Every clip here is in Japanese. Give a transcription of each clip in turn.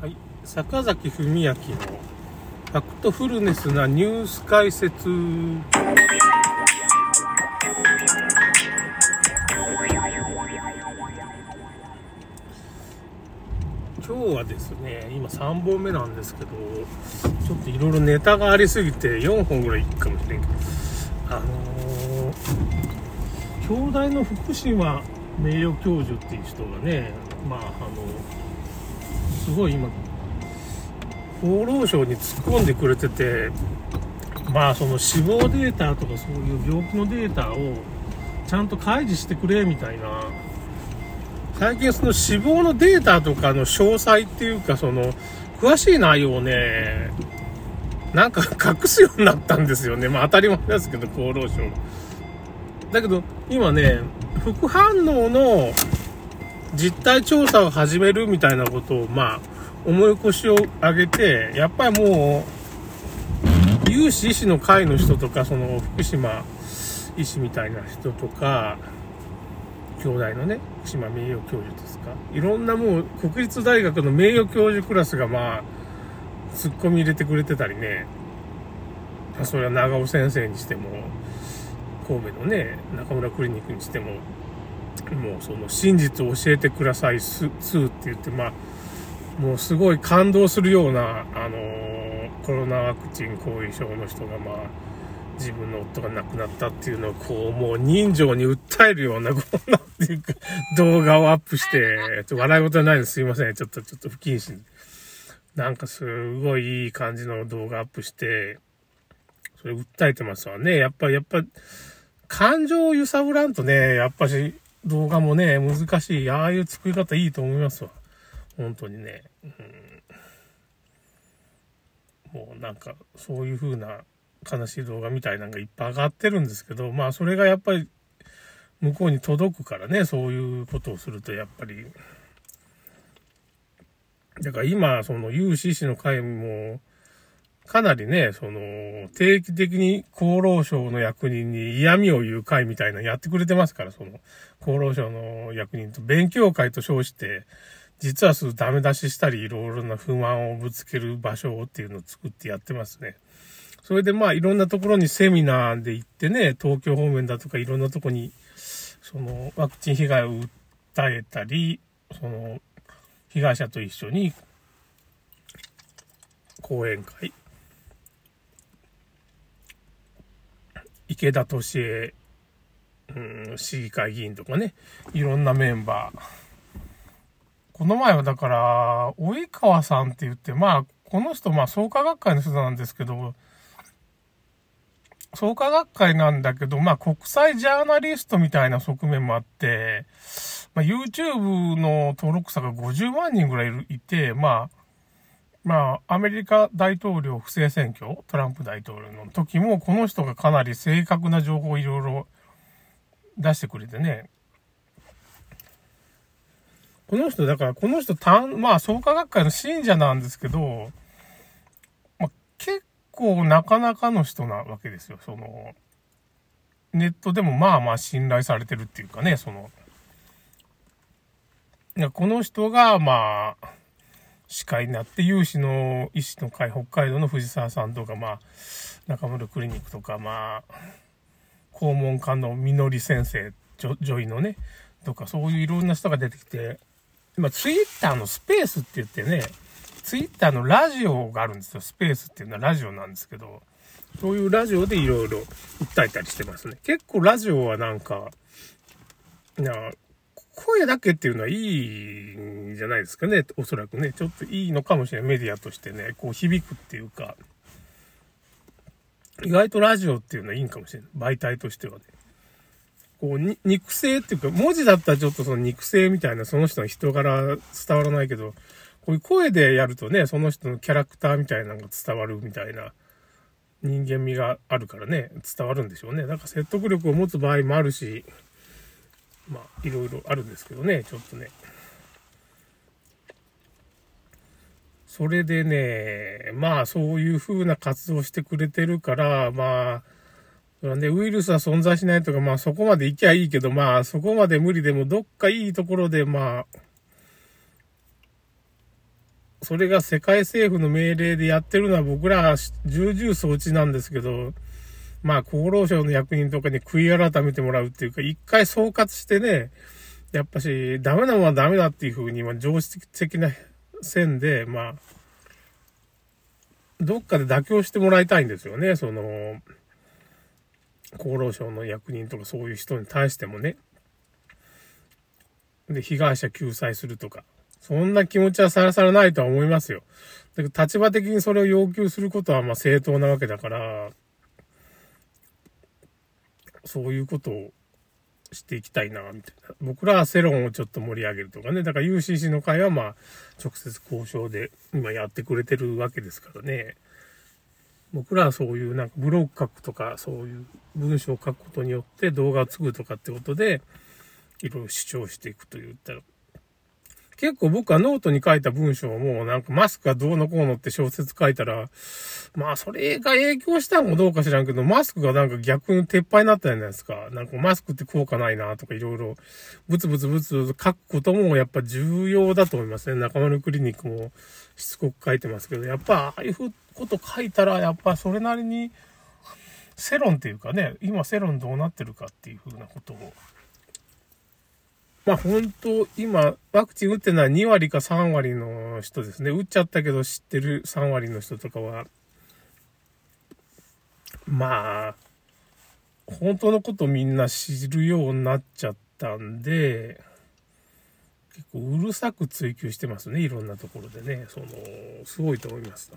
はい、坂崎文明のファクトフルネスなニュース解説。今日はですね、今3本目なんですけど、ちょっといろいろネタがありすぎて4本ぐらいいくかもしれんけど、あのー、京大の福島名誉教授っていう人がね、まあ、あの、すごい今、厚労省に突っ込んでくれてて、まあ、その死亡データとかそういう病気のデータをちゃんと開示してくれみたいな、最近その死亡のデータとかの詳細っていうか、その、詳しい内容をね、なんか隠すようになったんですよね。まあ当たり前ですけど、厚労省。だけど、今ね、副反応の実態調査を始めるみたいなことを、まあ、思い越しを上げて、やっぱりもう、有志医師の会の人とか、その福島医師みたいな人とか、兄弟のね、福島名誉教授ですか。いろんなもう、国立大学の名誉教授クラスがまあ、突っ込み入れてくれてたりね、それは長尾先生にしても、神戸のね、中村クリニックにしても、もうその真実を教えてください、ス2って言って、まあ、もうすごい感動するような、あのー、コロナワクチン後遺症の人が、まあ、自分の夫が亡くなったっていうのを、こう、もう人情に訴えるような、こんなっていうか、動画をアップして、ちょ笑い事じゃないです。すいません。ちょっと、ちょっと不謹慎。なんかすごいいい感じの動画アップして、それ訴えてますわね。やっぱ、やっぱ、感情を揺さぶらんとね、やっぱし、動画もね、難しい。ああいう作り方いいと思いますわ。本当にね。うん、もうなんか、そういう風な悲しい動画みたいなのがいっぱい上がってるんですけど、まあそれがやっぱり向こうに届くからね、そういうことをするとやっぱり。だから今、その有志士の会も、かなりね、その、定期的に厚労省の役人に嫌味を言う会みたいなのやってくれてますから、その、厚労省の役人と勉強会と称して、実はすぐダメ出ししたり、いろいろな不満をぶつける場所っていうのを作ってやってますね。それでまあ、いろんなところにセミナーで行ってね、東京方面だとかいろんなとこに、その、ワクチン被害を訴えたり、その、被害者と一緒に、講演会、池田敏恵、うん、市議会議員とかね、いろんなメンバー。この前はだから、及川さんって言って、まあ、この人、まあ、創価学会の人なんですけど、創価学会なんだけど、まあ、国際ジャーナリストみたいな側面もあって、まあ、YouTube の登録者が50万人ぐらいいて、まあ、まあ、アメリカ大統領不正選挙、トランプ大統領の時も、この人がかなり正確な情報をいろいろ出してくれてね。この人、だからこの人、たん、まあ、創価学会の信者なんですけど、まあ、結構なかなかの人なわけですよ。その、ネットでもまあまあ信頼されてるっていうかね、その、この人が、まあ、司会になって、有志の医師の会、北海道の藤沢さんとか、まあ、中村クリニックとか、まあ、肛門科のみのり先生、女医のね、とか、そういういろんな人が出てきて、今、ツイッターのスペースって言ってね、ツイッターのラジオがあるんですよ。スペースっていうのはラジオなんですけど、そういうラジオでいろいろ訴えたりしてますね。結構ラジオはなんか、な声だけっていうのはいいんじゃないですかね。おそらくね。ちょっといいのかもしれない。メディアとしてね。こう響くっていうか。意外とラジオっていうのはいいんかもしれない。媒体としてはね。こう、肉声っていうか、文字だったらちょっとその肉声みたいな、その人の人柄伝わらないけど、こういう声でやるとね、その人のキャラクターみたいなのが伝わるみたいな人間味があるからね、伝わるんでしょうね。なんか説得力を持つ場合もあるし、まあ、いろいろあるんですけどね、ちょっとね。それでね、まあ、そういう風な活動してくれてるから、まあ、ね、ウイルスは存在しないとか、まあそこまで行きゃいいけど、まあそこまで無理でもどっかいいところで、まあ、それが世界政府の命令でやってるのは僕ら重々承知なんですけど、まあ厚労省の役人とかに悔い改めてもらうっていうか、一回総括してね、やっぱし、ダメなものはダメだっていうふうに、まあ常識的な線で、まあ、どっかで妥協してもらいたいんですよね、その、厚労省の役人とかそういう人に対してもね。で、被害者救済するとか。そんな気持ちはさらさらないとは思いますよ。だけど立場的にそれを要求することはまあ正当なわけだから、そういうことをしていきたいな、みたいな。僕らは世論をちょっと盛り上げるとかね。だから UCC の会はまあ、直接交渉で今やってくれてるわけですからね。僕らはそういうなんかブログ書くとか、そういう文章を書くことによって動画を作るとかってことで、いろいろ主張していくと言ったら、結構僕はノートに書いた文章もなんかマスクがどうのこうのって小説書いたら、まあそれが影響したのかどうか知らんけど、マスクがなんか逆に撤廃になったじゃないですか。なんかマスクって効果ないなとかいろいろ、ブツブツブツ書くこともやっぱ重要だと思いますね。中丸クリニックもしつこく書いてますけど、やっぱああいうこと書いたら、やっぱそれなりに、世論っていうかね、今世論どうなってるかっていうふうなことをまあ本当、今、ワクチン打ってるのは2割か3割の人ですね。打っちゃったけど知ってる3割の人とかは、まあ、本当のことみんな知るようになっちゃったんで、結構うるさく追求してますね。いろんなところでね。その、すごいと思います。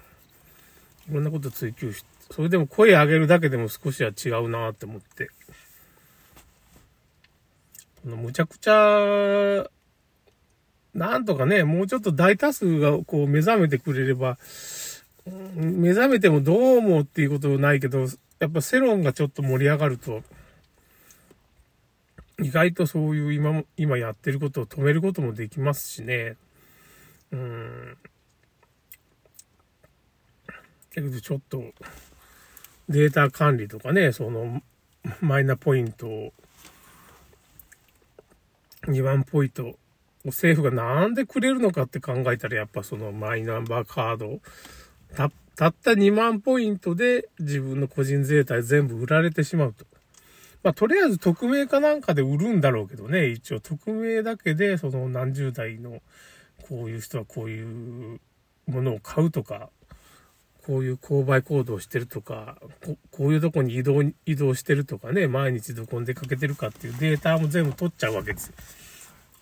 いろんなこと追求して、それでも声上げるだけでも少しは違うなって思って。むちゃくちゃ、なんとかね、もうちょっと大多数がこう目覚めてくれれば、目覚めてもどうもっていうことないけど、やっぱ世論がちょっと盛り上がると、意外とそういう今、今やってることを止めることもできますしね。うん。だけどちょっと、データ管理とかね、その、マイナポイントを2番ポイント、政府がなんでくれるのかって考えたら、やっぱそのマイナンバーカード、た、たった2万ポイントで自分の個人税体全部売られてしまうと。まあ、とりあえず匿名かなんかで売るんだろうけどね、一応匿名だけで、その何十代のこういう人はこういうものを買うとか、こういう購買行動してるとか、こういうとこに移動、移動してるとかね、毎日どこに出かけてるかっていうデータも全部取っちゃうわけです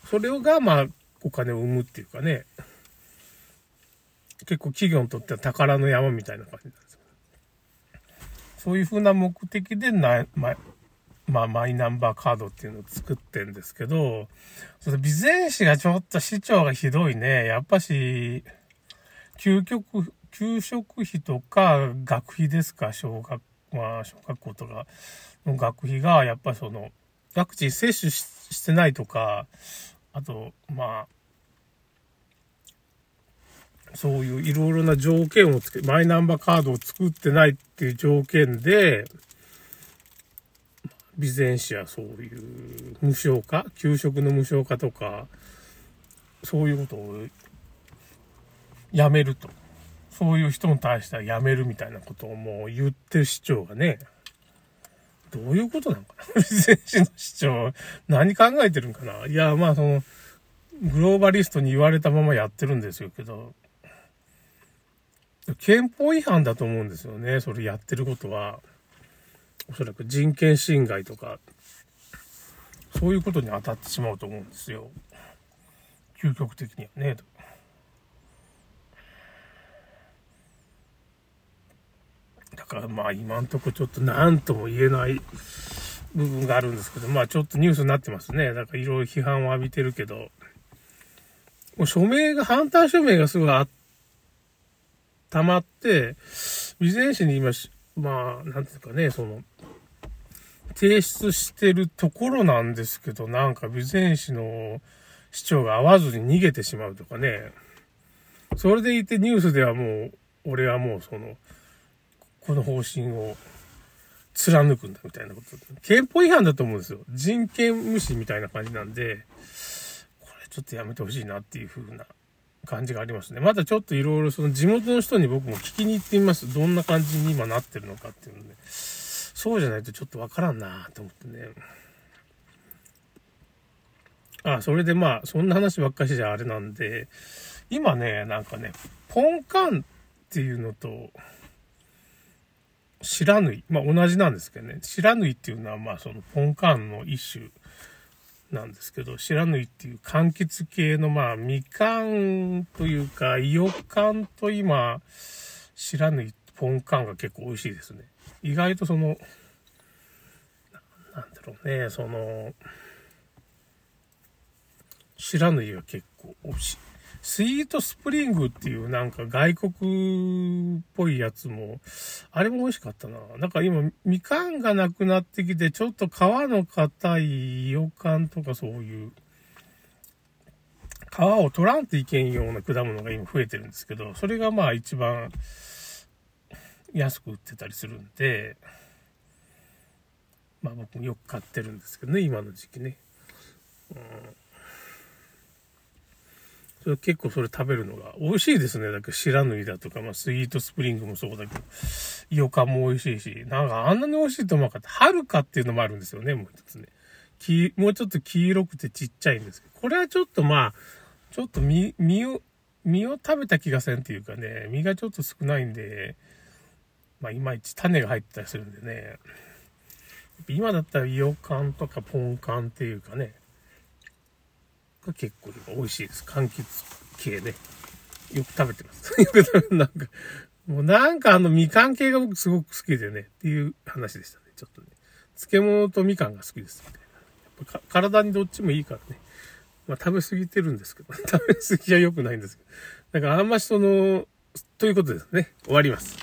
それが、まあ、お金を生むっていうかね、結構企業にとっては宝の山みたいな感じなんですよ。そういうふうな目的でな、ま、まあ、マイナンバーカードっていうのを作ってんですけど、その備前市がちょっと市長がひどいね。やっぱし、究極、給食費とか学費ですか、小学、まあ、小学校とかの学費が、やっぱその、ワクチン接種してないとか、あと、まあ、そういういろいろな条件をつけ、マイナンバーカードを作ってないっていう条件で、備前市はそういう無償化給食の無償化とか、そういうことをやめると。そういう人に対しては辞めるみたいなことをもう言ってる市長がね、どういうことなのかな。選手の市長、何考えてるんかな。いや、まあその、グローバリストに言われたままやってるんですけど、憲法違反だと思うんですよね、それやってることは。おそらく人権侵害とか、そういうことに当たってしまうと思うんですよ。究極的にはね。だからまあ今んとこちょっと何とも言えない部分があるんですけど、まあちょっとニュースになってますね。だからいろいろ批判を浴びてるけど、もう署名が、反対署名がすごいあって、溜まって、備前市に今、まあ、なんていうかね、その、提出してるところなんですけど、なんか備前市の市長が会わずに逃げてしまうとかね。それでいてニュースではもう、俺はもうその、この方針を貫くんだみたいなこと。憲法違反だと思うんですよ。人権無視みたいな感じなんで、これちょっとやめてほしいなっていう風な感じがありますね。まだちょっといろいろその地元の人に僕も聞きに行ってみます。どんな感じに今なってるのかっていうので、そうじゃないとちょっとわからんなと思ってね。あ、それでまあ、そんな話ばっかしじゃあれなんで、今ね、なんかね、ポンカンっていうのと、白縫い。まあ同じなんですけどね。白縫いっていうのはまあそのポンカンの一種なんですけど、白縫いっていう柑橘系のまあみかんというか、いよかんと今、白縫い、ポンカンが結構美味しいですね。意外とその、なんだろうね、その、知らぬいは結構美味しい。スイートスプリングっていうなんか外国っぽいやつも、あれも美味しかったな。なんか今、みかんがなくなってきて、ちょっと皮の硬い洋館とかそういう、皮を取らんといけんような果物が今増えてるんですけど、それがまあ一番安く売ってたりするんで、まあ僕もよく買ってるんですけどね、今の時期ね。うん結構それ食べるのが美味しいですね。だけど白縫いだとか、まあスイートスプリングもそうだけど、イヨカも美味しいし、なんかあんなに美味しいと思うかった。はるかっていうのもあるんですよね、もう一つね。きもうちょっと黄色くてちっちゃいんですけど、これはちょっとまあ、ちょっと実、実を、実を食べた気がせんっていうかね、実がちょっと少ないんで、まあいまいち種が入ってたりするんでね、今だったらイヨカとかポンカンっていうかね、が結構美味しいです。柑橘系ね。よく食べてます。よく食べる。なんか、もうなんかあのみかん系が僕すごく好きでね、っていう話でしたね。ちょっとね。漬物とみかんが好きですみたいな。やっぱ体にどっちもいいからね。まあ食べ過ぎてるんですけど、食べ過ぎは良くないんですけど。だからあんましその、ということですね。終わります。